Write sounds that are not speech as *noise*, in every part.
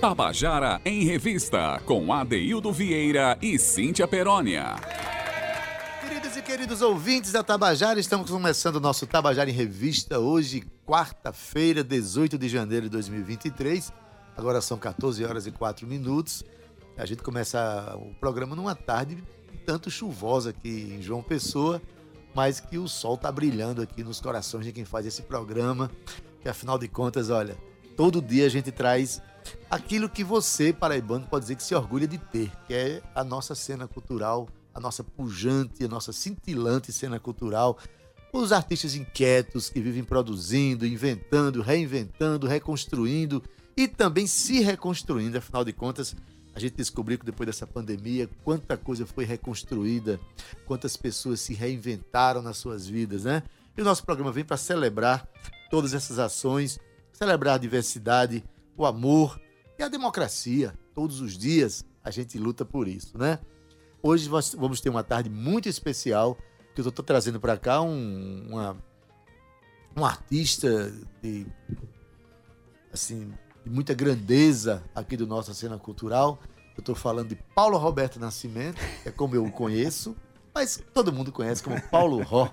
Tabajara em Revista, com Adeildo Vieira e Cíntia Perónia. Queridos e queridos ouvintes da Tabajara, estamos começando o nosso Tabajara em Revista hoje, quarta-feira, 18 de janeiro de 2023. Agora são 14 horas e 4 minutos. A gente começa o programa numa tarde tanto chuvosa aqui em João Pessoa, mas que o sol está brilhando aqui nos corações de quem faz esse programa. Que afinal de contas, olha, todo dia a gente traz aquilo que você, paraibano, pode dizer que se orgulha de ter, que é a nossa cena cultural, a nossa pujante, a nossa cintilante cena cultural, os artistas inquietos que vivem produzindo, inventando, reinventando, reconstruindo e também se reconstruindo. Afinal de contas, a gente descobriu que depois dessa pandemia, quanta coisa foi reconstruída, quantas pessoas se reinventaram nas suas vidas, né? E o nosso programa vem para celebrar todas essas ações, celebrar a diversidade, o amor e a democracia. Todos os dias a gente luta por isso, né? Hoje nós vamos ter uma tarde muito especial que eu estou trazendo para cá um, uma, um artista de, assim, de muita grandeza aqui do nossa cena cultural. Eu estou falando de Paulo Roberto Nascimento, é como eu o conheço, mas todo mundo conhece como Paulo Ró.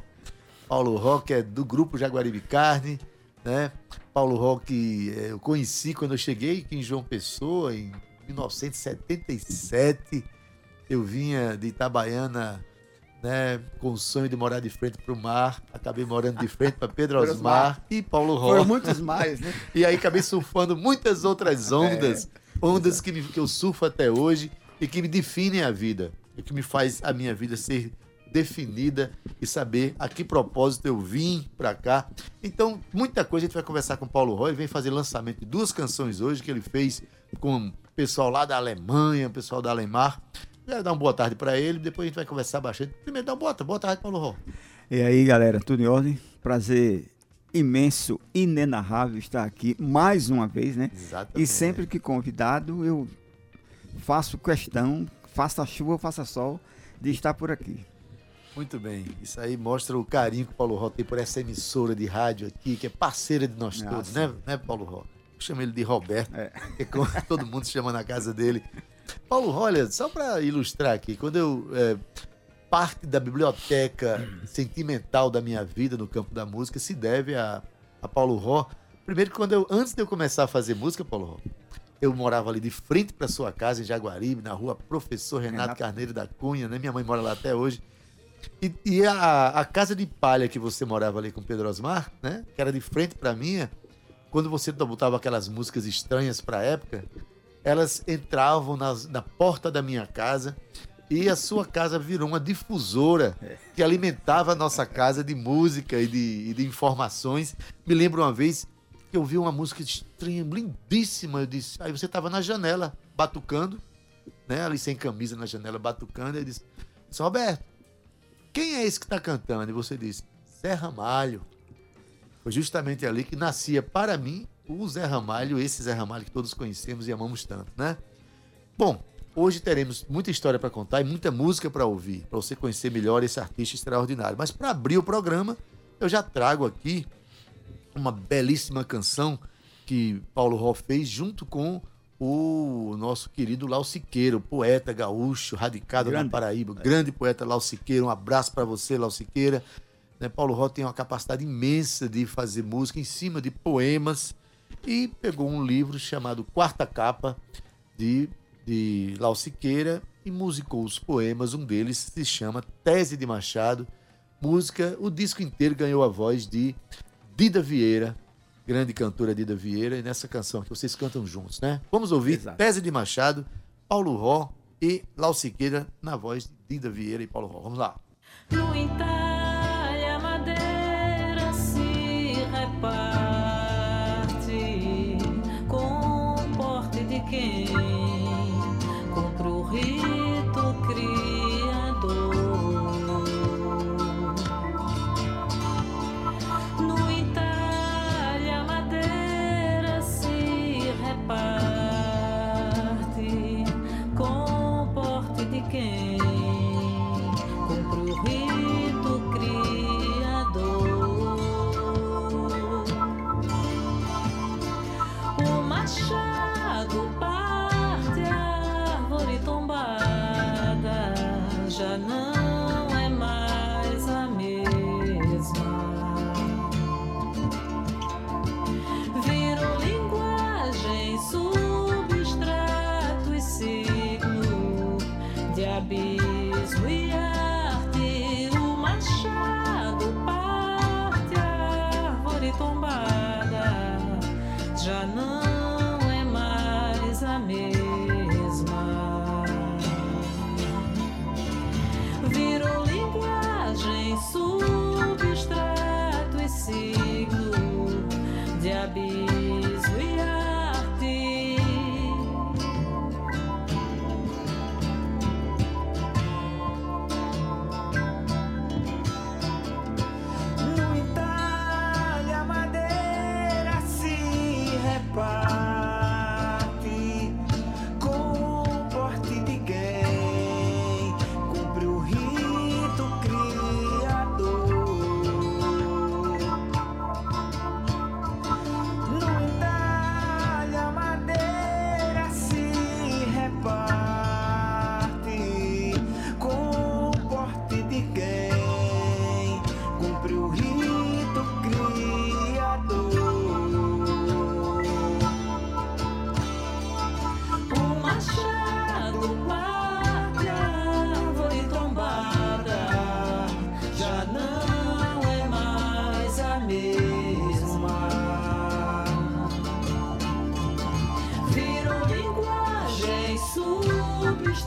Paulo Ró, que é do grupo Jaguaribe Carne, né? Paulo Roque eh, eu conheci quando eu cheguei aqui em João Pessoa, em 1977. Eu vinha de Itabaiana né, com o sonho de morar de frente para o mar. Acabei morando de frente para Pedro *laughs* Osmar e Paulo Roque. Foram muitos mais, né? *laughs* e aí acabei surfando muitas outras ondas, é, ondas que, me, que eu surfo até hoje e que me definem a vida. E que me faz a minha vida ser definida e saber a que propósito eu vim para cá. Então, muita coisa a gente vai conversar com o Paulo Roy, vem fazer lançamento de duas canções hoje que ele fez com o pessoal lá da Alemanha, o pessoal da Alemar. Quero dar uma boa tarde para ele, depois a gente vai conversar bastante. Primeiro, dá uma boa, boa tarde, Paulo Roy. E aí, galera, tudo em ordem? Prazer imenso, inenarrável estar aqui mais uma vez, né? Exatamente. E sempre que convidado, eu faço questão, faça chuva, faça sol, de estar por aqui. Muito bem. Isso aí mostra o carinho que o Paulo Ró tem por essa emissora de rádio aqui, que é parceira de nós Nossa. todos, né, né, Paulo Ró? Eu chamo ele de Roberto, é. é como *laughs* todo mundo chama na casa dele. Paulo Ró, olha, só para ilustrar aqui, quando eu. É, parte da biblioteca sentimental da minha vida no campo da música se deve a, a Paulo Ró. Primeiro, quando eu, antes de eu começar a fazer música, Paulo Ró, eu morava ali de frente para sua casa em Jaguaribe, na rua Professor Renato, Renato. Carneiro da Cunha, né? Minha mãe mora lá até hoje. E, e a, a, casa de palha que você morava ali com Pedro Osmar, né? Que era de frente para minha, quando você botava aquelas músicas estranhas para a época, elas entravam nas, na porta da minha casa e a sua casa virou uma difusora que alimentava a nossa casa de música e de, e de informações. Me lembro uma vez que eu vi uma música estranha, lindíssima. Eu disse, aí você estava na janela, batucando, né? Ali sem camisa na janela, batucando. Eu disse, Roberto, quem é esse que está cantando? E você disse, Zé Ramalho. Foi justamente ali que nascia para mim o Zé Ramalho, esse Zé Ramalho que todos conhecemos e amamos tanto, né? Bom, hoje teremos muita história para contar e muita música para ouvir, para você conhecer melhor esse artista extraordinário. Mas para abrir o programa, eu já trago aqui uma belíssima canção que Paulo Ró fez junto com o nosso querido Lau Siqueira, o poeta gaúcho, radicado grande. na Paraíba, é. grande poeta Lau Siqueira. Um abraço para você, Lau Siqueira. Né, Paulo Ró tem uma capacidade imensa de fazer música em cima de poemas e pegou um livro chamado Quarta Capa de, de Lau Siqueira e musicou os poemas. Um deles se chama Tese de Machado. Música, o disco inteiro ganhou a voz de Dida Vieira, grande cantora Dida Vieira, e nessa canção que vocês cantam juntos, né? Vamos ouvir Exato. Tese de Machado, Paulo Ró e Lau Siqueira na voz de Dida Vieira e Paulo Ró. Vamos lá. No Itália, janela. Ouvir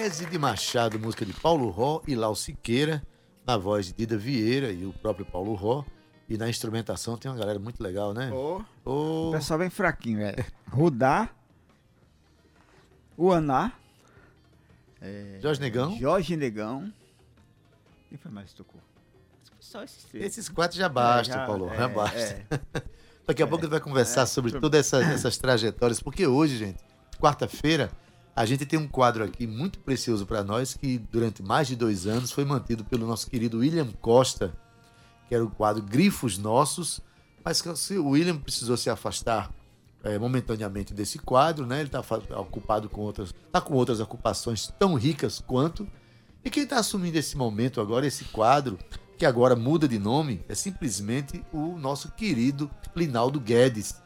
Tese de Machado, música de Paulo Ró e Lau Siqueira, na voz de Dida Vieira e o próprio Paulo Ró. E na instrumentação tem uma galera muito legal, né? Oh. Oh. O pessoal bem fraquinho, velho. Rudá, o Aná, é, Jorge Negão. Jorge Negão. Quem foi mais que tocou? Só esses três. Esses quatro já basta, é, já, Paulo. É, já basta. É. *laughs* Daqui a pouco ele vai conversar é. sobre todas essa, essas trajetórias, porque hoje, gente, quarta-feira, a gente tem um quadro aqui muito precioso para nós que durante mais de dois anos foi mantido pelo nosso querido William Costa, que era o quadro Grifos Nossos, mas que o William precisou se afastar é, momentaneamente desse quadro, né? Ele está ocupado com outras, tá com outras ocupações tão ricas quanto. E quem está assumindo esse momento agora, esse quadro, que agora muda de nome, é simplesmente o nosso querido Linaldo Guedes.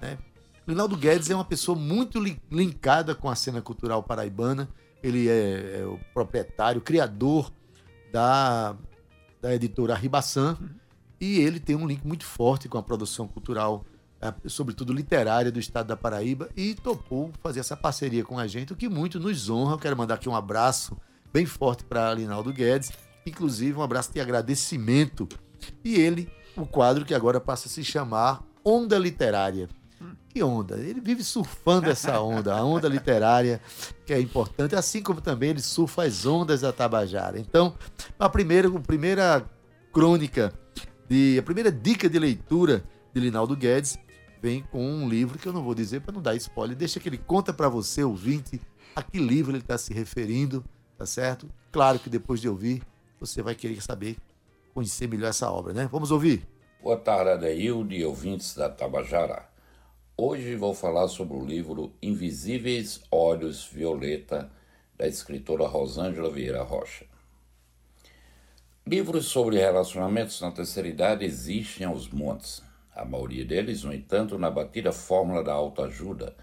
Né? Linaldo Guedes é uma pessoa muito linkada com a cena cultural paraibana. Ele é, é o proprietário, criador da, da editora Ribaçã. E ele tem um link muito forte com a produção cultural, é, sobretudo literária, do estado da Paraíba. E topou fazer essa parceria com a gente, o que muito nos honra. Eu quero mandar aqui um abraço bem forte para Linaldo Guedes. Inclusive, um abraço de agradecimento. E ele, o quadro que agora passa a se chamar Onda Literária. Que onda? Ele vive surfando essa onda, a onda literária, que é importante, assim como também ele surfa as ondas da Tabajara. Então, a primeira, a primeira crônica, de, a primeira dica de leitura de Linaldo Guedes vem com um livro que eu não vou dizer para não dar spoiler, deixa que ele conta para você, ouvinte, a que livro ele está se referindo, tá certo? Claro que depois de ouvir, você vai querer saber, conhecer melhor essa obra, né? Vamos ouvir? Boa tarde, Adeildo e ouvintes da Tabajara. Hoje vou falar sobre o livro Invisíveis Olhos Violeta, da escritora Rosângela Vieira Rocha. Livros sobre relacionamentos na terceira idade existem aos montes. A maioria deles, no entanto, na batida fórmula da autoajuda,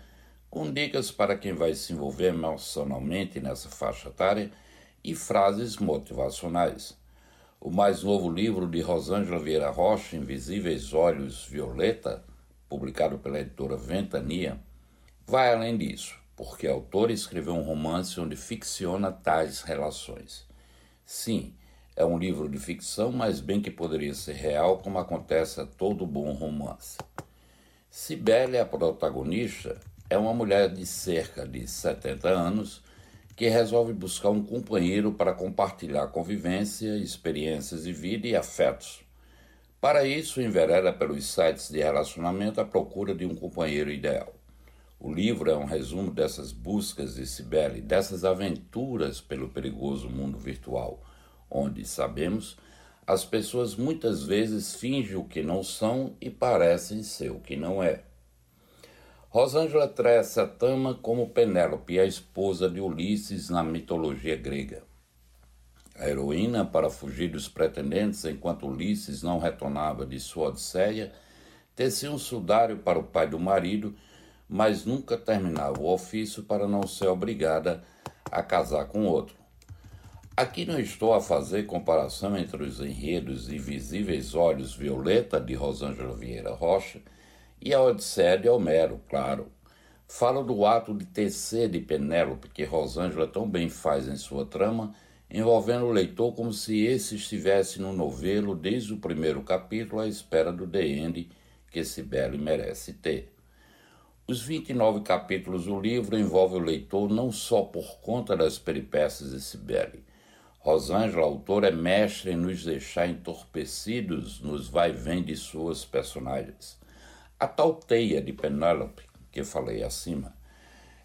com dicas para quem vai se envolver emocionalmente nessa faixa etária e frases motivacionais. O mais novo livro de Rosângela Vieira Rocha, Invisíveis Olhos Violeta, publicado pela editora Ventania, vai além disso, porque a autora escreveu um romance onde ficciona tais relações. Sim, é um livro de ficção, mas bem que poderia ser real, como acontece a todo bom romance. Cibele, a protagonista, é uma mulher de cerca de 70 anos que resolve buscar um companheiro para compartilhar convivência, experiências de vida e afetos. Para isso, envereda pelos sites de relacionamento à procura de um companheiro ideal. O livro é um resumo dessas buscas de Cibele, dessas aventuras pelo perigoso mundo virtual, onde, sabemos, as pessoas muitas vezes fingem o que não são e parecem ser o que não é. Rosângela traz a Tama como Penélope, a esposa de Ulisses na mitologia grega. A heroína, para fugir dos pretendentes enquanto Ulisses não retornava de sua odisseia, tecia um sudário para o pai do marido, mas nunca terminava o ofício para não ser obrigada a casar com outro. Aqui não estou a fazer comparação entre os enredos Invisíveis Olhos Violeta, de Rosângela Vieira Rocha, e a Odisseia de Homero, claro. Falo do ato de tecer de Penélope, que Rosângela tão bem faz em sua trama, envolvendo o leitor como se esse estivesse no novelo desde o primeiro capítulo à espera do End que Sibeli merece ter. Os 29 capítulos do livro envolvem o leitor não só por conta das peripécias de Sibeli. Rosângela, autora, é mestre em nos deixar entorpecidos nos vai-vem de suas personagens. A tal teia de Penélope, que falei acima,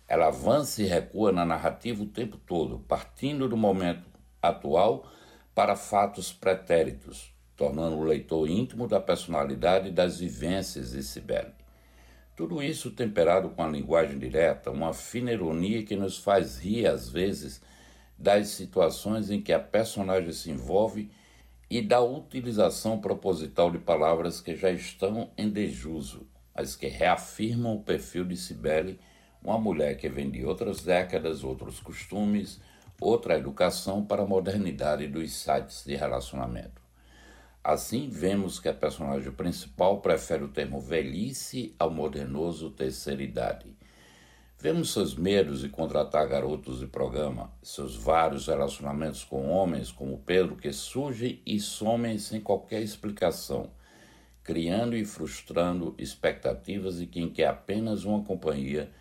ela avança e recua na narrativa o tempo todo, partindo do momento atual para fatos pretéritos, tornando o leitor íntimo da personalidade e das vivências de Cibele. Tudo isso temperado com a linguagem direta, uma fina ironia que nos faz rir às vezes das situações em que a personagem se envolve e da utilização proposital de palavras que já estão em desuso, mas que reafirmam o perfil de Cibele, uma mulher que vem de outras décadas, outros costumes, outra educação para a modernidade dos sites de relacionamento. Assim, vemos que a personagem principal prefere o termo velhice ao modernoso terceira idade. Vemos seus medos de contratar garotos de programa, seus vários relacionamentos com homens como Pedro que surgem e somem sem qualquer explicação, criando e frustrando expectativas de quem quer apenas uma companhia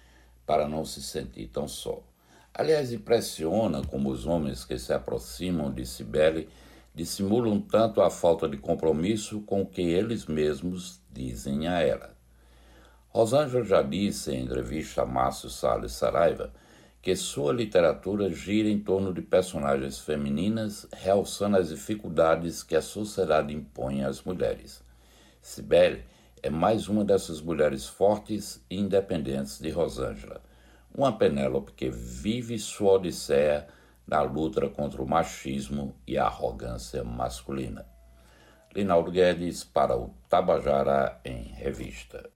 para não se sentir tão só. Aliás, impressiona como os homens que se aproximam de Cibele dissimulam tanto a falta de compromisso com o que eles mesmos dizem a ela. Rosângela já disse em entrevista a Márcio Salles Saraiva que sua literatura gira em torno de personagens femininas, realçando as dificuldades que a sociedade impõe às mulheres. Cibele é mais uma dessas mulheres fortes e independentes de Rosângela uma Penélope que vive sua odisseia na luta contra o machismo e a arrogância masculina. Linaldo Guedes para o Tabajara em Revista.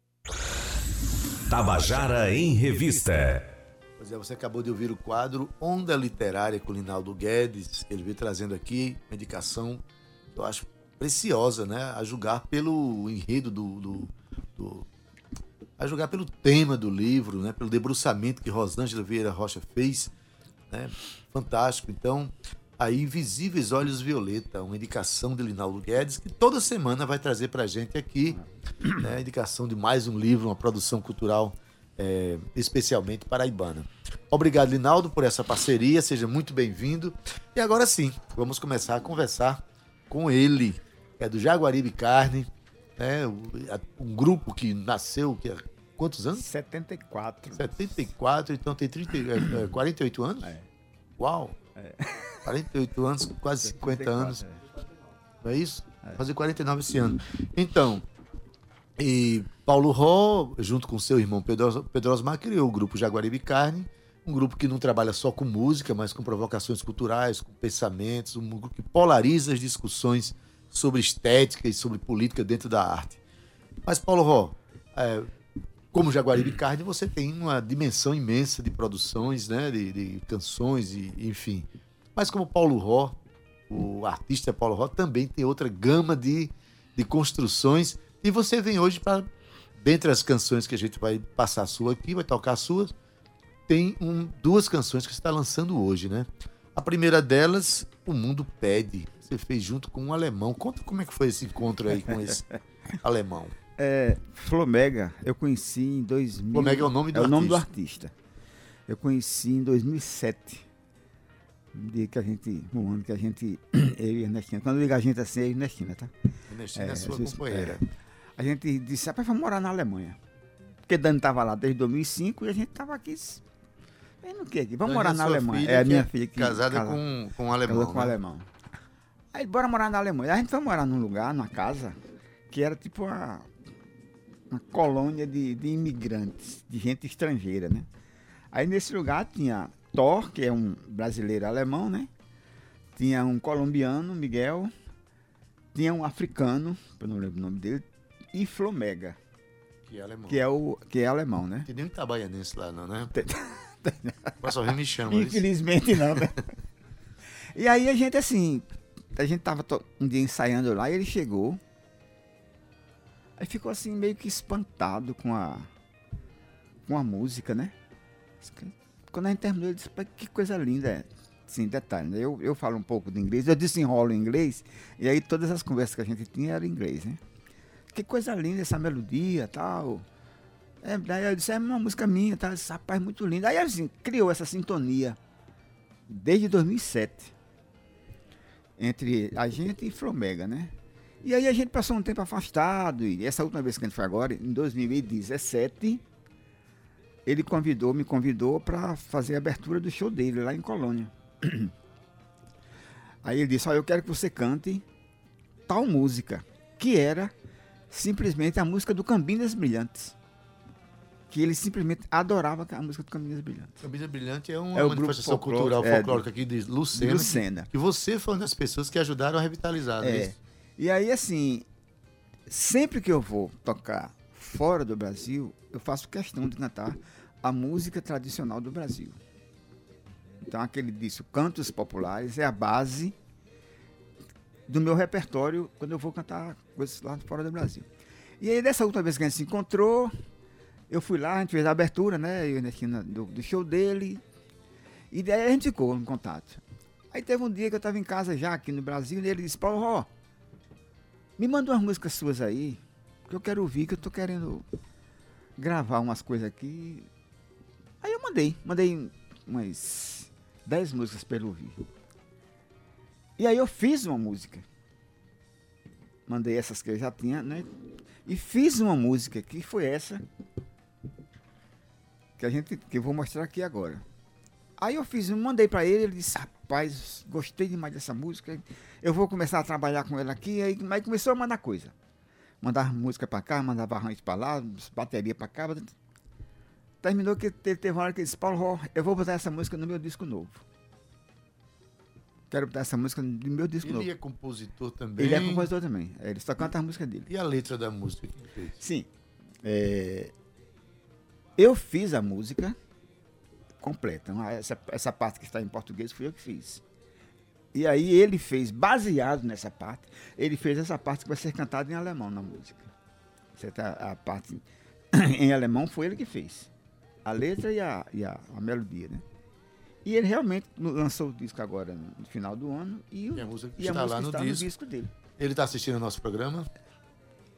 Tabajara em Revista. Pois é, você acabou de ouvir o quadro Onda Literária com Linaldo Guedes. Ele veio trazendo aqui uma indicação que eu acho preciosa, né? A julgar pelo enredo do, do, do a julgar pelo tema do livro, né? Pelo debruçamento que Rosângela Vieira Rocha fez, né? Fantástico. Então, aí Invisíveis Olhos Violeta, uma indicação de Linaldo Guedes, que toda semana vai trazer para a gente aqui né, indicação de mais um livro, uma produção cultural é, especialmente paraibana. Obrigado, Linaldo, por essa parceria, seja muito bem-vindo. E agora sim, vamos começar a conversar com ele, que é do Jaguaribe Carne, né, um grupo que nasceu, que quantos anos? 74. 74, então tem 30, é, 48 anos? É. Uau! É. 48 anos, quase 50 anos. É. Não é isso? É. Fazer 49 esse ano. Então, e Paulo Ró, junto com seu irmão Pedro, Pedro Osmar, criou o grupo Jaguaribe Carne, um grupo que não trabalha só com música, mas com provocações culturais, com pensamentos, um grupo que polariza as discussões sobre estética e sobre política dentro da arte. Mas, Paulo Ró, é, como Jaguaribe Carne, você tem uma dimensão imensa de produções, né, de, de canções, e, enfim. Mas como Paulo Ró, o artista Paulo Ró, também tem outra gama de, de construções. E você vem hoje para, dentre as canções que a gente vai passar a sua aqui, vai tocar a sua, tem um, duas canções que você está lançando hoje, né? A primeira delas, O Mundo Pede. Você fez junto com um alemão. Conta como é que foi esse encontro aí com esse *laughs* alemão. É, Flomega, eu conheci em 2000. Flomega é o nome do é artista. o nome do artista. Eu conheci em 2007 um dia que a gente, um ano que a gente, *coughs* eu e a Ernestina, quando liga a gente assim, é Ernestina, tá? Ernestina é, é sua companheira. É, a gente disse, rapaz, vamos morar na Alemanha. Porque Dani estava lá desde 2005 e a gente estava aqui. Vendo o que aqui? Vamos morar na Alemanha. É a minha filha que. Casada casa, com, com um alemão. com né? um alemão. Aí bora morar na Alemanha. A gente foi morar num lugar, numa casa, que era tipo uma, uma colônia de, de imigrantes, de gente estrangeira, né? Aí nesse lugar tinha Thor, que é um brasileiro alemão, né? Tinha um colombiano, Miguel. Tinha um africano, eu não lembro o nome dele, e Flomega. Que é alemão. Que é, o, que é alemão, né? Tem nenhum trabalhanense lá, não, né? Mas *laughs* só me chama. Infelizmente isso. não, né? *laughs* e aí a gente, assim, a gente tava um dia ensaiando lá e ele chegou. Aí ficou assim, meio que espantado com a, com a música, né? Quando a gente terminou, ele disse, que coisa linda é. Sim, detalhe, né? eu, eu falo um pouco de inglês, eu desenrolo em inglês, e aí todas as conversas que a gente tinha eram em inglês, né? Que coisa linda essa melodia tal. É, daí eu disse, é uma música minha, tá? Esse rapaz muito lindo. Aí assim, criou essa sintonia desde 2007 entre a gente e Flomega, né? E aí a gente passou um tempo afastado, e essa última vez que a gente foi agora, em 2017, ele convidou, me convidou para fazer a abertura do show dele lá em Colônia. *clears throat* Aí ele disse: Olha, eu quero que você cante tal música, que era simplesmente a música do Cambinas Brilhantes. Que ele simplesmente adorava a música do Cambinas Brilhantes. Cambinas Brilhante é uma é manifestação cultural é, folclórica aqui de Lucena. Lucena. E você foi uma das pessoas que ajudaram a revitalizar, é. é e aí, assim, sempre que eu vou tocar fora do Brasil, eu faço questão de cantar a música tradicional do Brasil. Então, aquele disso, cantos populares, é a base do meu repertório quando eu vou cantar coisas lá fora do Brasil. E aí, dessa última vez que a gente se encontrou, eu fui lá, a gente fez a abertura, né, eu, do, do show dele, e daí a gente ficou em contato. Aí teve um dia que eu estava em casa já, aqui no Brasil, e ele disse, Paulo, ó, me manda umas músicas suas aí, que eu quero ouvir, que eu tô querendo gravar umas coisas aqui. Aí eu mandei, mandei umas 10 músicas para ele ouvir. E aí eu fiz uma música. Mandei essas que eu já tinha, né? E fiz uma música que foi essa que a gente que eu vou mostrar aqui agora. Aí eu fiz, mandei para ele, ele disse: "Rapaz, gostei demais dessa música. Eu vou começar a trabalhar com ela aqui". Aí, aí começou a mandar coisa mandava música para cá, mandava arranjo para lá, bateria para cá. Terminou que teve, teve uma hora que ele disse, Paulo, eu vou botar essa música no meu disco novo. quero botar essa música no meu disco ele novo. Ele é compositor também? Ele é compositor também. Ele só canta a música dele. E a letra da música que fez? Sim. É, eu fiz a música completa. Essa, essa parte que está em português fui eu que fiz. E aí ele fez, baseado nessa parte, ele fez essa parte que vai ser cantada em alemão na música. Tá, a parte *coughs* em alemão foi ele que fez. A letra e a, e a, a melodia, né? E ele realmente lançou o disco agora no final do ano e, e a música e está a lá no, está disco. no disco dele. Ele está assistindo o nosso programa?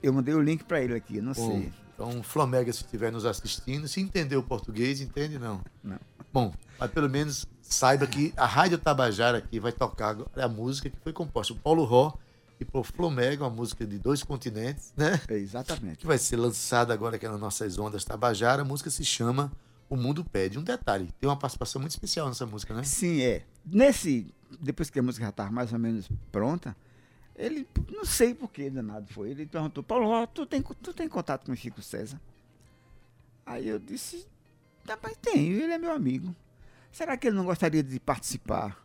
Eu mandei o link para ele aqui, não Bom, sei. Então, Flomega, se estiver nos assistindo, se entender o português, entende não? Não. Bom, mas pelo menos saiba que a Rádio Tabajara aqui vai tocar a música que foi composta por Paulo Ró e por Flomega, uma música de dois continentes, né? É, exatamente. Que vai ser lançada agora aqui nas nossas ondas Tabajara. A música se chama O Mundo Pede. Um detalhe, tem uma participação muito especial nessa música, né? Sim, é. Nesse, depois que a música já estava mais ou menos pronta, ele, não sei por que danado foi, ele perguntou, Paulo tu tem, tu tem contato com o Chico César? Aí eu disse, rapaz, tenho, ele é meu amigo. Será que ele não gostaria de participar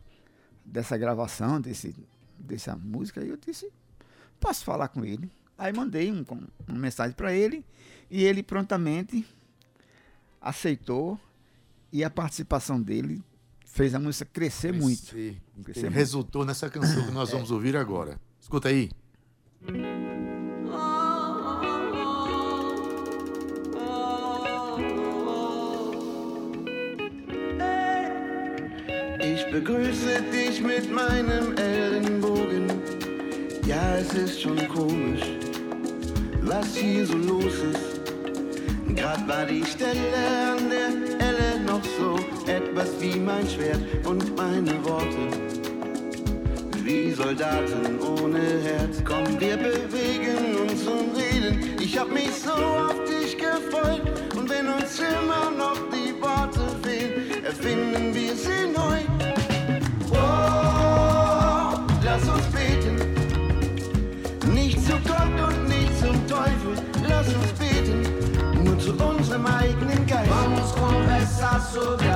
dessa gravação, desse, dessa música? Aí eu disse, posso falar com ele. Aí mandei um, uma mensagem para ele e ele prontamente aceitou e a participação dele fez a música crescer Crescer. muito. Crescer resultou muito. nessa canção que nós vamos é. ouvir agora. Escuta aí. Ich begrüße dich mit meinem Ellenbogen. Ja, es ist schon komisch, was hier so los ist. Grad war die Stelle an der Elle noch so etwas wie mein Schwert und meine Worte. Wie Soldaten ohne Herz. Komm, wir bewegen uns und reden. Ich hab mich so auf dich gefreut. Und wenn uns immer noch die Worte fehlen, erfinden wir sie neu. Oh, lass uns beten. Nicht zu Gott und nicht zum Teufel. Lass uns beten. Nur zu unserem eigenen Geist. Vamos conversar sobre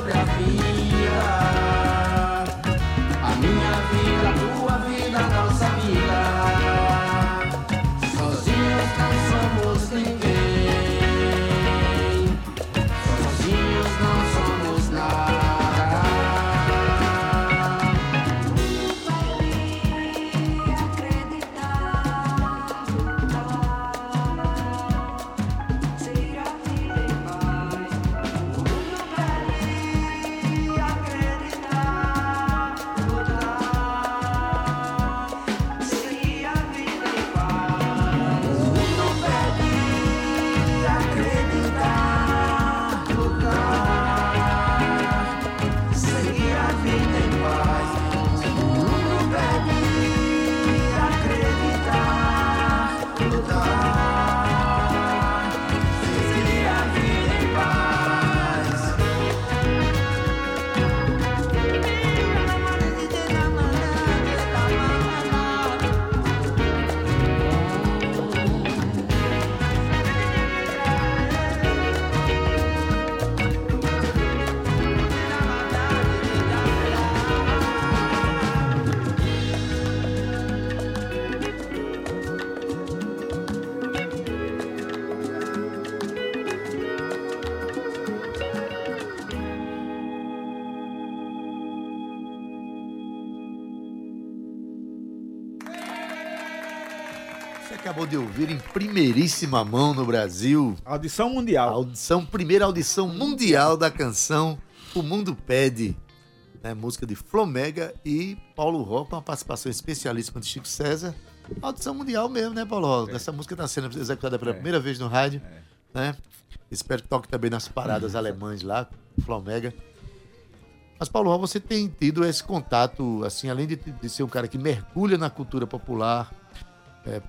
sobre a vida. Primeiríssima mão no Brasil. Audição mundial. Audição, primeira audição mundial da canção O Mundo Pede. Né, música de Flomega e Paulo Ró, com uma participação especialíssima de Chico César. Audição mundial mesmo, né, Paulo? É. Essa música está sendo executada pela é. primeira vez no rádio. É. Né? Espero que toque também nas paradas alemães lá, Flomega. Mas, Paulo Ró, você tem tido esse contato, assim, além de, de ser um cara que mergulha na cultura popular, é,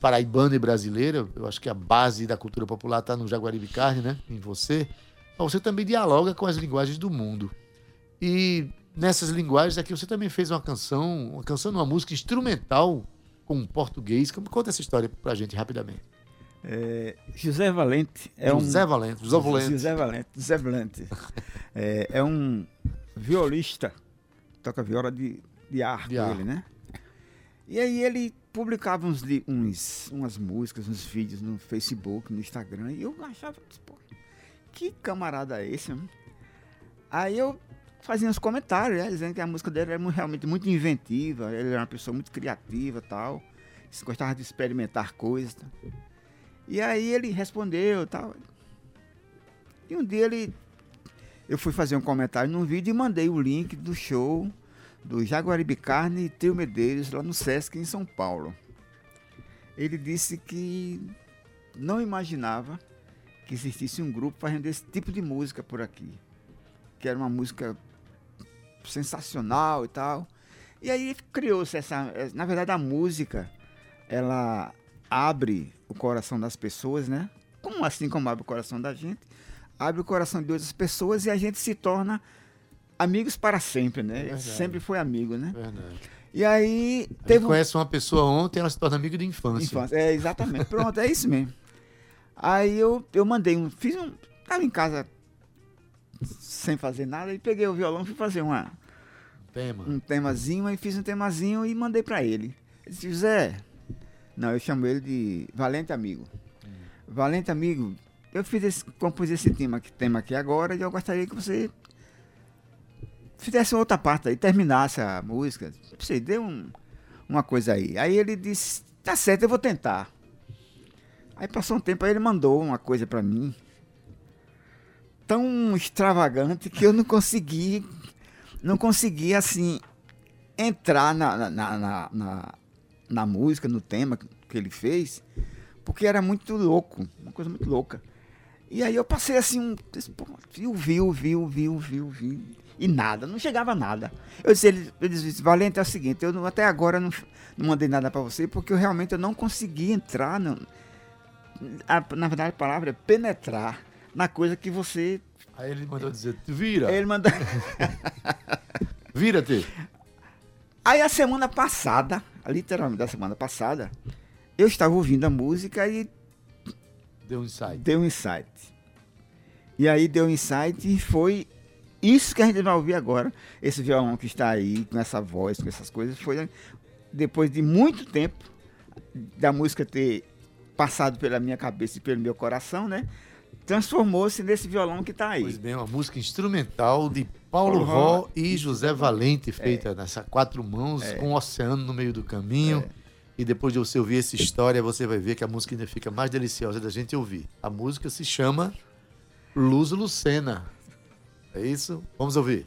paraibana e brasileira, eu acho que a base da cultura popular está no Jaguaribe Carne, né? Em você. Mas você também dialoga com as linguagens do mundo. E nessas linguagens aqui você também fez uma canção, uma canção, uma música instrumental com português. Conta essa história pra gente rapidamente. É, José Valente é José um Valente, José Valente. José Valente, José Valente. é, é, um violista, toca viola de, de arco, de ele, né? E aí ele publicava uns, uns, umas músicas, uns vídeos no Facebook, no Instagram, e eu achava, pô, que camarada é esse? Aí eu fazia uns comentários, né, dizendo que a música dele era realmente muito inventiva, ele era uma pessoa muito criativa tal, gostava de experimentar coisas. Tal. E aí ele respondeu tal. E um dia ele. Eu fui fazer um comentário num vídeo e mandei o link do show do Jaguaribe Carne e Trio Medeiros, lá no Sesc, em São Paulo. Ele disse que não imaginava que existisse um grupo fazendo esse tipo de música por aqui. Que era uma música sensacional e tal. E aí criou-se essa. Na verdade, a música, ela abre o coração das pessoas, né? Como assim como abre o coração da gente, abre o coração de outras pessoas e a gente se torna amigos para sempre, né? Sempre foi amigo, né? Verdade. E aí teve um... conhece uma pessoa ontem, ela se torna amiga de infância. infância. É, exatamente. Pronto, é isso mesmo. Aí eu, eu mandei um, fiz um, tava em casa sem fazer nada e peguei o violão, fui fazer uma tema. um temazinho, aí fiz um temazinho e mandei para ele. Ele disse: "José, não, eu chamo ele de Valente Amigo. Hum. Valente Amigo, eu fiz esse, compus esse tema, tema aqui agora e eu gostaria que você fizesse outra parte aí, terminasse a música. Você deu um, uma coisa aí. Aí ele disse, tá certo, eu vou tentar. Aí passou um tempo, aí ele mandou uma coisa para mim. Tão extravagante que eu não consegui, não consegui assim, entrar na, na, na, na, na música, no tema que ele fez, porque era muito louco, uma coisa muito louca. E aí eu passei assim, um, viu, viu, viu, viu, viu, viu e nada, não chegava nada. Eu disse, ele, eu disse, Valente, é o seguinte, eu até agora não, não mandei nada para você, porque eu realmente eu não consegui entrar, no, a, na verdade a palavra é penetrar na coisa que você... Aí ele mandou dizer, vira. Aí ele mandou... *laughs* Vira-te. Aí a semana passada, literalmente da semana passada, eu estava ouvindo a música e... Deu um insight. Deu um insight. E aí deu um insight e foi isso que a gente vai ouvir agora, esse violão que está aí, com essa voz, com essas coisas, foi depois de muito tempo da música ter passado pela minha cabeça e pelo meu coração, né? Transformou-se nesse violão que está aí. Pois bem, uma música instrumental de Paulo, Ró e José Valente, feita é. nessa quatro mãos, é. com um oceano no meio do caminho. É. E depois de você ouvir essa história, você vai ver que a música ainda fica mais deliciosa da gente ouvir. A música se chama Luz Lucena. É isso? Vamos ouvir.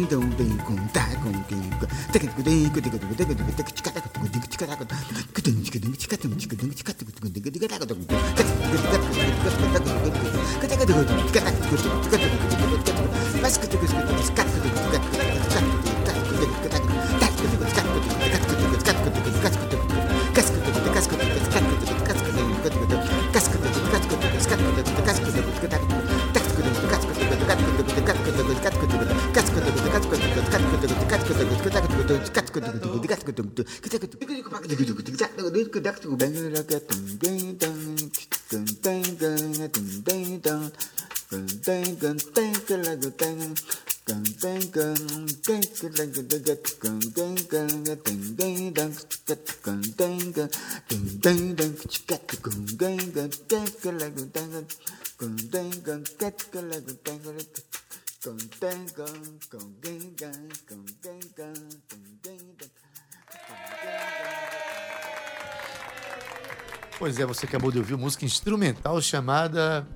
Pois é, você acabou de ouvir música instrumental chamada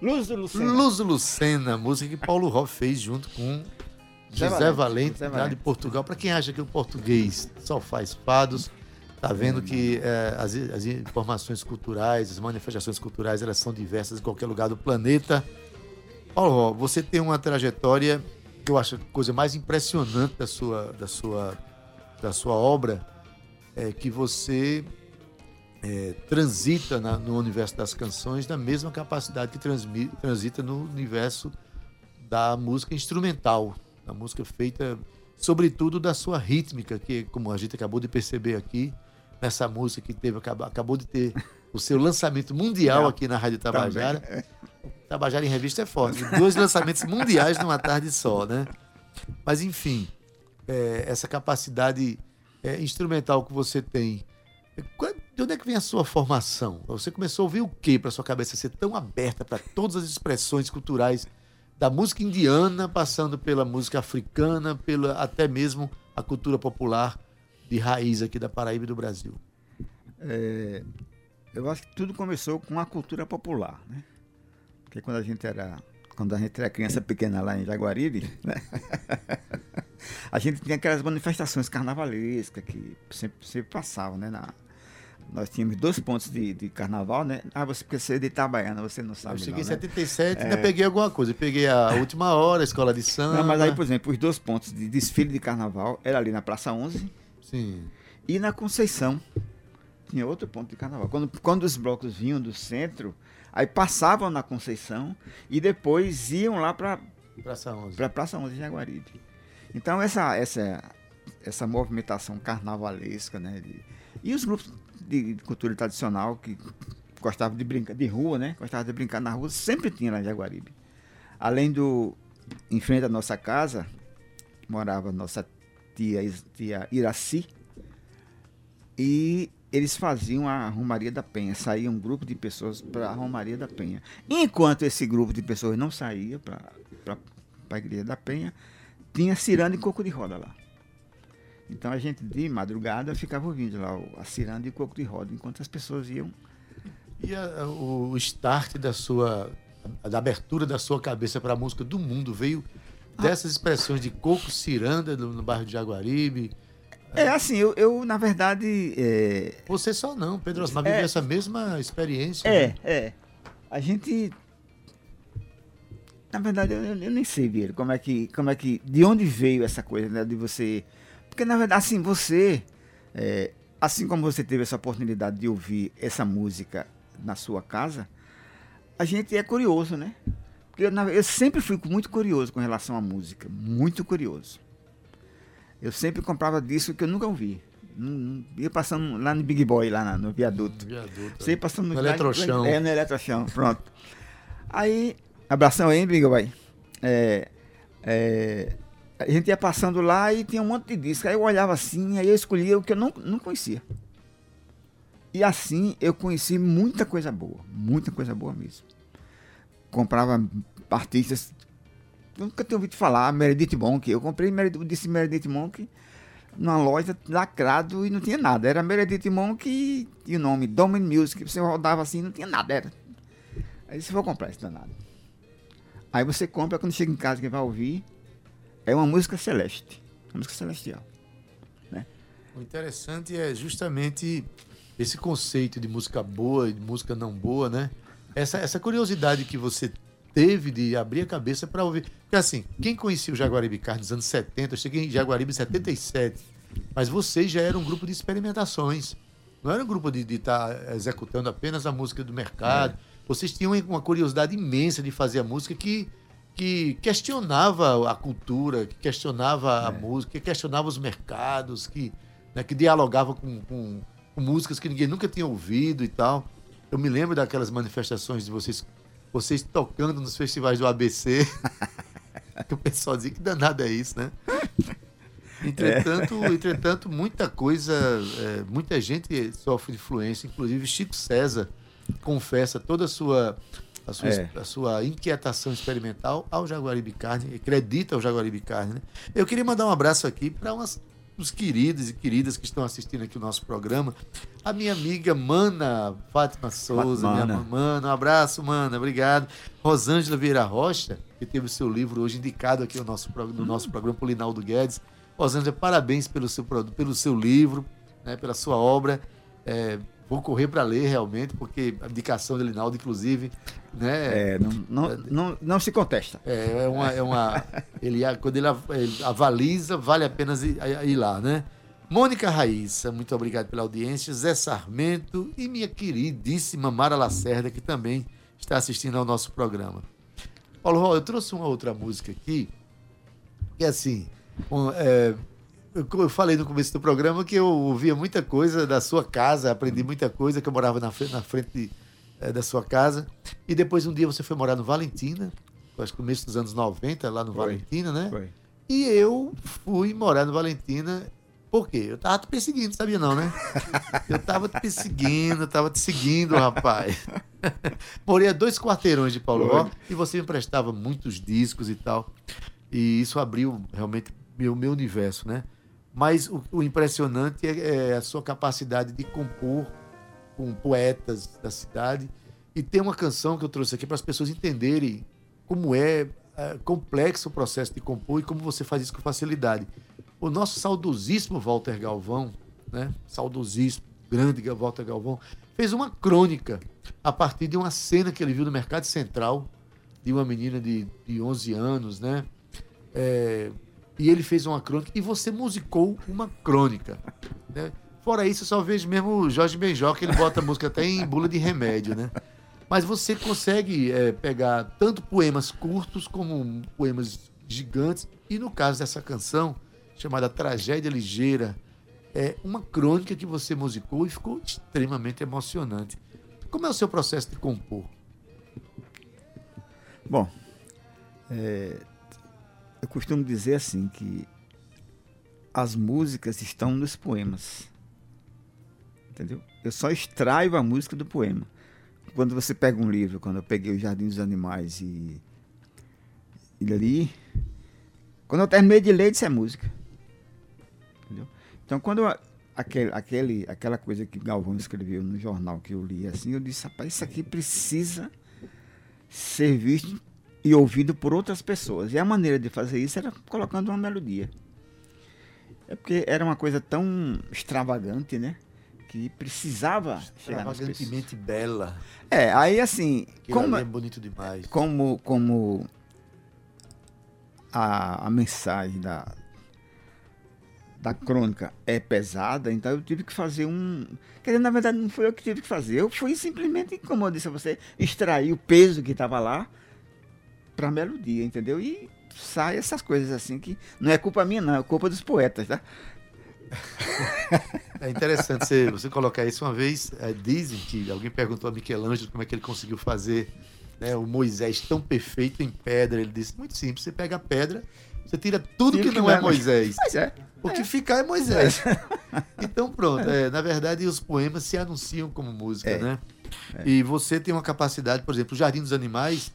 Luz Lucena. Luz Lucena, música que Paulo Ró fez junto com José, José Valente, José Valente. de Portugal. Para quem acha que o português só faz fados, tá vendo que é, as, as, informações culturais, as manifestações culturais, elas são diversas em qualquer lugar do planeta. Paulo você tem uma trajetória que eu acho a coisa mais impressionante da sua, da sua, da sua obra é que você é, transita na, no universo das canções da mesma capacidade que transmi, transita no universo da música instrumental, da música feita, sobretudo da sua rítmica, que, como a gente acabou de perceber aqui, nessa música que teve, acabou, de ter o seu lançamento mundial aqui na Rádio Tabajara. Tabajara em Revista é forte. Dois lançamentos *laughs* mundiais numa tarde só, né? Mas, enfim, é, essa capacidade é, instrumental que você tem. De onde é que vem a sua formação? Você começou a ouvir o que para sua cabeça ser tão aberta para todas as expressões culturais da música indiana, passando pela música africana, pela até mesmo a cultura popular de raiz aqui da Paraíba e do Brasil? É, eu acho que tudo começou com a cultura popular, né? Porque quando a gente era quando a gente era criança pequena lá em Jaguaribe, né? *laughs* a gente tinha aquelas manifestações carnavalescas que sempre, sempre passavam, né? Na, nós tínhamos dois pontos de, de carnaval, né? Ah, você porque você é de Itabaiana, você não sabe. Eu cheguei não, em 77 e ainda peguei alguma coisa. Eu peguei a última hora, a escola de samba. Não, mas aí, por exemplo, os dois pontos de desfile de carnaval era ali na Praça 11 Sim. e na Conceição. Tinha outro ponto de carnaval. Quando, quando os blocos vinham do centro, aí passavam na Conceição e depois iam lá para Praça 11. Para Praça 11 de Jaguaribe. Então essa essa essa movimentação carnavalesca, né, de, e os grupos de, de, cultura tradicional que gostavam de brincar de rua, né? Gostavam de brincar na rua, sempre tinha lá em Jaguaribe. Além do em frente à nossa casa morava nossa tia, tia Iraci e eles faziam a Romaria da Penha. Saía um grupo de pessoas para a Romaria da Penha. Enquanto esse grupo de pessoas não saía para a Igreja da Penha, tinha ciranda e coco de roda lá. Então a gente de madrugada ficava ouvindo lá a ciranda e o coco de roda, enquanto as pessoas iam. E a, o start da sua. da abertura da sua cabeça para a música do mundo veio ah. dessas expressões de coco, ciranda no, no bairro de Jaguaribe. É assim, eu, eu na verdade. É... Você só não, Pedro Osmar viveu é... essa mesma experiência. É, né? é. A gente. Na verdade, eu, eu, nem sei, Vieira, como é que. Como é que. De onde veio essa coisa, né? De você porque, na verdade, assim, você, é, assim como você teve essa oportunidade de ouvir essa música na sua casa, a gente é curioso, né? Porque eu, eu sempre fui muito curioso com relação à música, muito curioso. Eu sempre comprava disco que eu nunca ouvi. Não, ia passando lá no Big Boy, lá no viaduto. viaduto Você ia passando no, no eletrochão. É, no eletrochão, pronto. Aí, abração aí, Big Boy. É, é, A gente ia passando lá e tinha um monte de discos. Aí eu olhava assim, aí eu escolhia o que eu não, não conhecia. E assim eu conheci muita coisa boa, muita coisa boa mesmo. Comprava artistas, nunca tinha ouvido falar, Meredith Monk. Eu comprei Meredith, disse Meredith Monk numa loja lacrado e não tinha nada. Era Meredith Monk e, e o nome Domin Music. Você rodava assim, não tinha nada. Era. Aí você vai comprar isso danado. Aí você compra, quando chega em casa, quem vai ouvir é uma música celeste, uma música celestial. Né? O interessante é justamente esse conceito de música boa e de música não boa, né? Essa, essa curiosidade que você teve de abrir a cabeça para ouvir. Porque assim, quem conhecia o Jaguaribe Carne nos anos 70, eu cheguei em Jaguaribe em 77, mas vocês já eram um grupo de experimentações. Não era um grupo de estar tá executando apenas a música do mercado. É. Vocês tinham uma curiosidade imensa de fazer a música que, que questionava a cultura, que questionava é. a música, que questionava os mercados, que, né, que dialogava com, com com músicas que ninguém nunca tinha ouvido e tal. Eu me lembro daquelas manifestações de vocês, vocês tocando nos festivais do ABC. *laughs* que o pessoal dizia que danado é isso, né? *laughs* Entretanto, é. entretanto muita coisa, é, muita gente sofre influência, inclusive Chico César confessa toda a sua, a sua, é. a sua inquietação experimental ao Jaguaribe Carne, acredita ao Jaguaribe Carne. Né? Eu queria mandar um abraço aqui para umas os queridos e queridas que estão assistindo aqui o nosso programa. A minha amiga Mana Fátima Souza, Mana. minha Mana, um abraço, Mana, obrigado. Rosângela Vieira Rocha, que teve o seu livro hoje indicado aqui no nosso, no nosso programa por Linaldo Guedes. Rosângela, parabéns pelo seu, pelo seu livro, né, pela sua obra. É, vou correr para ler realmente, porque a indicação de Linaldo, inclusive, né? É, não, não, não, não, se contesta. É, é uma, é uma ele quando ele, avaliza, vale a pena ir, ir lá, né? Mônica Raíssa, muito obrigado pela audiência. Zé Sarmento e minha queridíssima Mara Lacerda, que também está assistindo ao nosso programa. Paulo, eu trouxe uma outra música aqui, que é assim, um, é, eu falei no começo do programa que eu ouvia muita coisa da sua casa, aprendi muita coisa, que eu morava na frente, na frente de, é, da sua casa. E depois um dia você foi morar no Valentina, acho que começo dos anos 90, lá no foi. Valentina, né? Foi. E eu fui morar no Valentina. Por quê? Eu tava te perseguindo, sabia não, né? *laughs* Eu tava te perseguindo, tava te seguindo, rapaz. *laughs* Morei a dois quarteirões de Paulo Ró e você me emprestava muitos discos e tal. E isso abriu realmente meu, meu universo, né? Mas o, o impressionante é, é, a sua capacidade de compor com poetas da cidade. E tem uma canção que eu trouxe aqui para as pessoas entenderem como é, é, complexo o processo de compor e como você faz isso com facilidade. O nosso saudosíssimo Walter Galvão, né? saudosíssimo, grande Walter Galvão, fez uma crônica a partir de uma cena que ele viu no Mercado Central de uma menina de, de 11 anos, né? É, e ele fez uma crônica e você musicou uma crônica. Né? Fora isso, eu só vejo mesmo o Jorge Benjó, que ele bota a música até em bula de remédio, né? Mas você consegue é, pegar tanto poemas curtos como poemas gigantes. E no caso dessa canção, chamada Tragédia Ligeira, é uma crônica que você musicou e ficou extremamente emocionante. Como é o seu processo de compor? Bom, é, eu costumo dizer assim que as músicas estão nos poemas. Entendeu? Eu só extraio a música do poema. Quando você pega um livro, quando eu peguei o Jardim dos Animais e, e li, quando eu terminei de ler, isso é música. Entendeu? Então, quando eu, aquele, aquele, aquela coisa que Galvão escreveu no jornal que eu li assim, eu disse, rapaz, isso aqui precisa ser visto e ouvido por outras pessoas. E a maneira de fazer isso era colocando uma melodia. É porque era uma coisa tão extravagante, né? Que precisava extravagantemente bela. É, aí assim, Aquilo como é bonito demais. Como como a, a mensagem da da crônica é pesada, então eu tive que fazer um. Quer dizer, na verdade, não foi eu que tive que fazer. Eu fui simplesmente, como eu disse a você, extrair o peso que estava lá pra melodia, entendeu? E sai essas coisas assim que não é culpa minha, não, é culpa dos poetas, tá? *laughs* É interessante você, você colocar isso uma vez. É, dizem que alguém perguntou a Michelangelo como é que ele conseguiu fazer né, o Moisés tão perfeito em pedra. Ele disse: muito simples, você pega a pedra Você tira tudo que, que não é, é Moisés. Mas é. O que ficar é Moisés. *laughs* então, pronto. É, na verdade, os poemas se anunciam como música, é. né? É. E você tem uma capacidade, por exemplo, o Jardim dos Animais,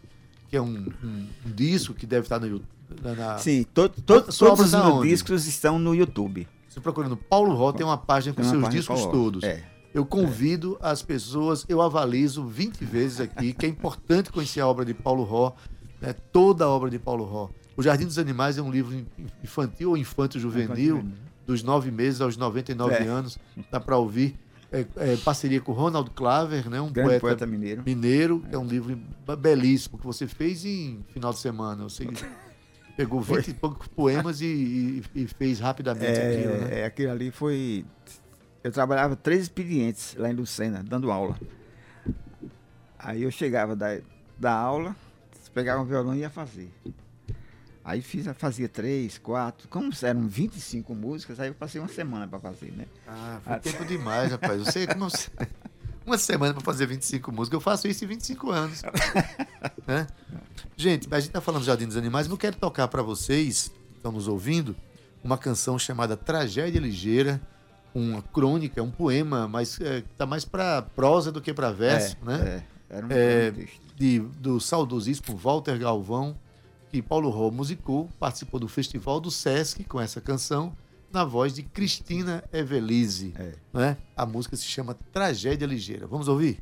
que é um, um, um disco que deve estar no YouTube. Na, Sim, to, to, todos os discos estão no YouTube. Você procurando Paulo Ró, tem uma página com seus discos todos. É. Eu convido é. as pessoas, eu avalizo 20 vezes aqui, que é importante conhecer a obra de Paulo Ró, né, toda a obra de Paulo Ró. O Jardim dos Animais é um livro infantil ou infanto-juvenil, dos nove meses aos 99 é. anos, dá para ouvir. É, é, parceria com Ronald Claver, né, um poeta, poeta, mineiro. Mineiro, é. é um livro belíssimo que você fez em final de semana. Você *laughs* pegou 20 e poucos poemas e, e, e, fez rapidamente é, aquilo. Né? É, aquilo ali foi eu trabalhava três expedientes lá em Lucena, dando aula. Aí eu chegava da, da aula, pegava um violão e ia fazer. Aí fiz, fazia três, quatro, como eram 25 músicas, aí eu passei uma semana para fazer, né? Ah, foi Até... tempo demais, rapaz. Você, como uma semana para fazer 25 músicas, eu faço isso em 25 anos. *laughs* né? Gente, a gente tá falando de Jardim dos Animais, mas eu quero tocar para vocês, que estão nos ouvindo, uma canção chamada Tragédia Ligeira, uma crônica, um poema, mas é, tá mais para prosa do que para verso, é, né? É, era um é, de, do saudosíssimo Walter Galvão, que Paulo Ró musicou, participou do Festival do Sesc com essa canção, na voz de Cristina Evelise. É. Né? A música se chama Tragédia Ligeira. Vamos ouvir?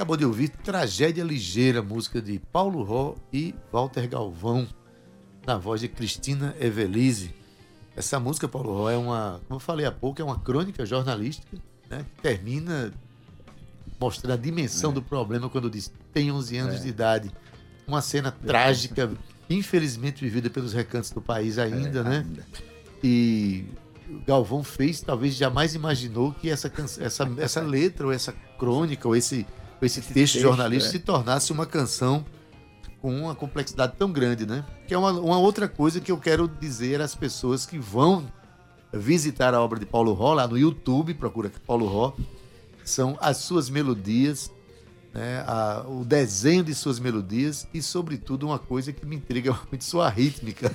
Acabou de ouvir Tragédia Ligeira, música de Paulo Ró e Walter Galvão, na voz de Cristina Evelise. Essa música, Paulo Ró, é uma, como eu falei há pouco, é uma crônica jornalística, né? Que termina mostrando a dimensão é. do problema quando diz tem 11 anos é. de idade. Uma cena trágica, infelizmente vivida pelos recantos do país ainda, é, né? Ainda. E Galvão fez, talvez jamais imaginou que essa, essa, essa letra, ou essa crônica, ou esse, esse, esse texto, texto jornalístico é. se tornasse uma canção com uma complexidade tão grande, né? Que é uma, uma outra coisa que eu quero dizer às pessoas que vão visitar a obra de Paulo Ró lá no YouTube, procura Paulo Ró, são as suas melodias, né, a, o desenho de suas melodias e, sobretudo, uma coisa que me intriga *laughs* muito, sua rítmica.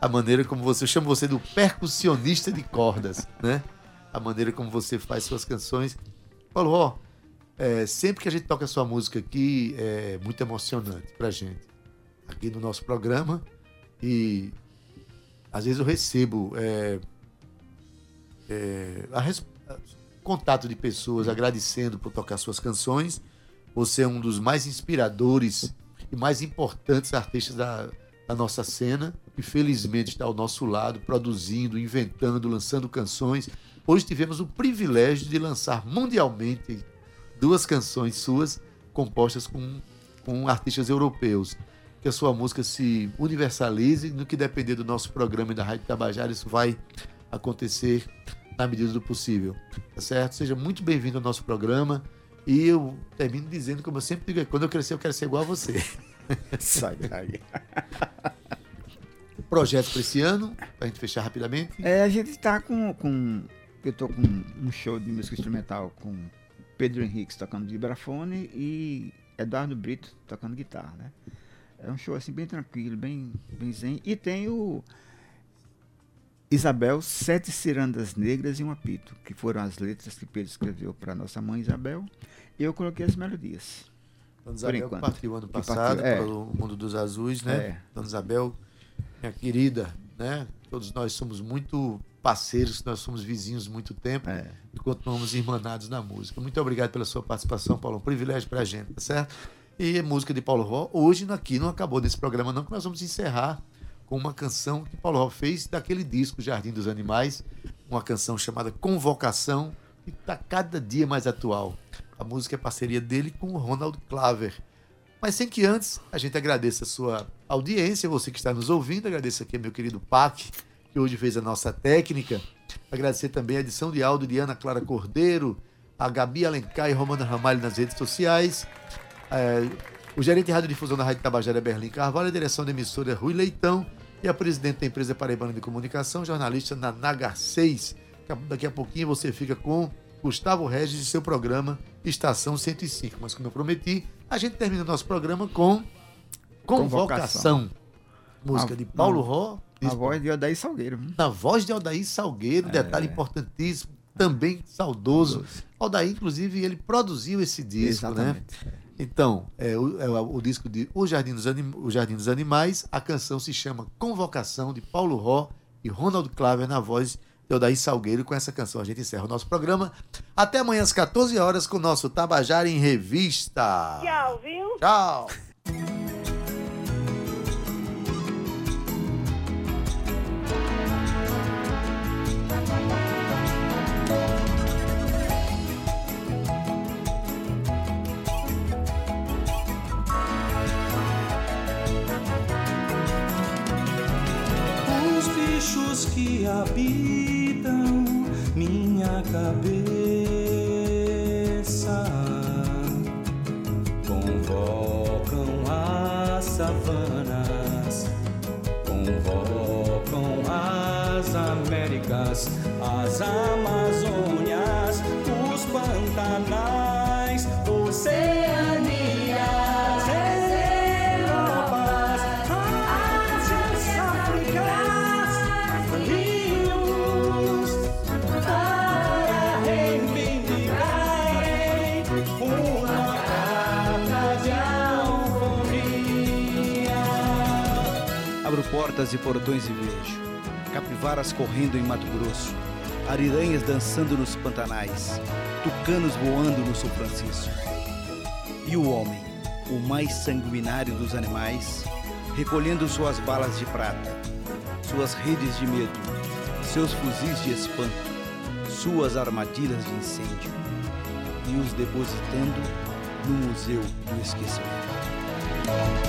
a maneira como você, eu chamo você do percussionista de cordas, né? A maneira como você faz suas canções. Paulo, ó, é, sempre que a gente toca a sua música aqui, é muito emocionante pra gente. Aqui no nosso programa. E às vezes eu recebo é, é, a, contato de pessoas agradecendo por tocar suas canções. Você é um dos mais inspiradores e mais importantes artistas da, da nossa cena, que felizmente está ao nosso lado, produzindo, inventando, lançando canções. Hoje tivemos o privilégio de lançar mundialmente duas canções suas compostas com, com artistas europeus. Que a sua música se universalize, no que depender do nosso programa e da Rádio Tabajara, isso vai acontecer na medida do possível. Tá certo? Seja muito bem-vindo ao nosso programa. E eu termino dizendo, como eu sempre digo, quando eu crescer, eu quero ser igual a você. *laughs* Sai daí. Projeto para esse ano, para a gente fechar rapidamente. É, a gente está com, com. Eu estou com um show de música instrumental com Pedro Henrique tocando vibrafone e Eduardo Brito tocando guitarra, né? É um show assim bem tranquilo, bem, bem zen. E tem o Isabel, Sete Cirandas Negras e um Apito, que foram as letras que Pedro escreveu para nossa mãe Isabel, e eu coloquei as melodias. Dona Isabel que partiu ano passado partiu, é. para o Mundo dos Azuis, né? É. Dona Isabel, minha querida, né? Todos nós somos muito parceiros, nós somos vizinhos muito tempo é. e continuamos irmanados na música. Muito obrigado pela sua participação, Paulo. Um privilégio para a gente, tá certo? E a música de Paulo Ró, hoje aqui não acabou nesse programa, não, que nós vamos encerrar com uma canção que Paulo Ró fez daquele disco Jardim dos Animais, uma canção chamada Convocação, que está cada dia mais atual. A música é parceria dele com o Ronald Claver. Mas sem que antes a gente agradeça a sua audiência, você que está nos ouvindo, agradeço aqui meu querido Pac, que hoje fez a nossa técnica. Agradecer também a edição de áudio de Ana Clara Cordeiro, a Gabi Alencar e Romana Ramalho nas redes sociais. É, o gerente de radiodifusão da Rádio Tabajara Berlim Carvalho, a direção da emissora Rui Leitão e a presidente da empresa Paraibana de Comunicação, jornalista na Nagar 6. Daqui a pouquinho você fica com Gustavo Regis e seu programa Estação 105. Mas como eu prometi, a gente termina o nosso programa com Convocação. Convocação. Música de Paulo Ró. Na voz de Aldair Salgueiro. Na voz de Aldair Salgueiro, é. detalhe importantíssimo, também saudoso. Aldair, inclusive, ele produziu esse disco, né? Exatamente. né? Então, é o, é o disco de o Jardim, dos Anim, o Jardim dos Animais, a canção se chama Convocação, de Paulo Ró e Ronald Claver na voz de Odaí Salgueiro. Com essa canção a gente encerra o nosso programa. Até amanhã às 14 horas com o nosso Tabajara em Revista. Tchau, viu? Tchau. *laughs* que habitam minha cabeça. Convocam as savanas, convocam as Américas, as Amazônias, portas e portões e vejo capivaras correndo em Mato Grosso, ariranhas dançando nos pantanais, tucanos voando no São Francisco. E o homem, o mais sanguinário dos animais, recolhendo suas balas de prata, suas redes de medo, seus fuzis de espanto, suas armadilhas de incêndio, e os depositando no Museu do Esquecimento.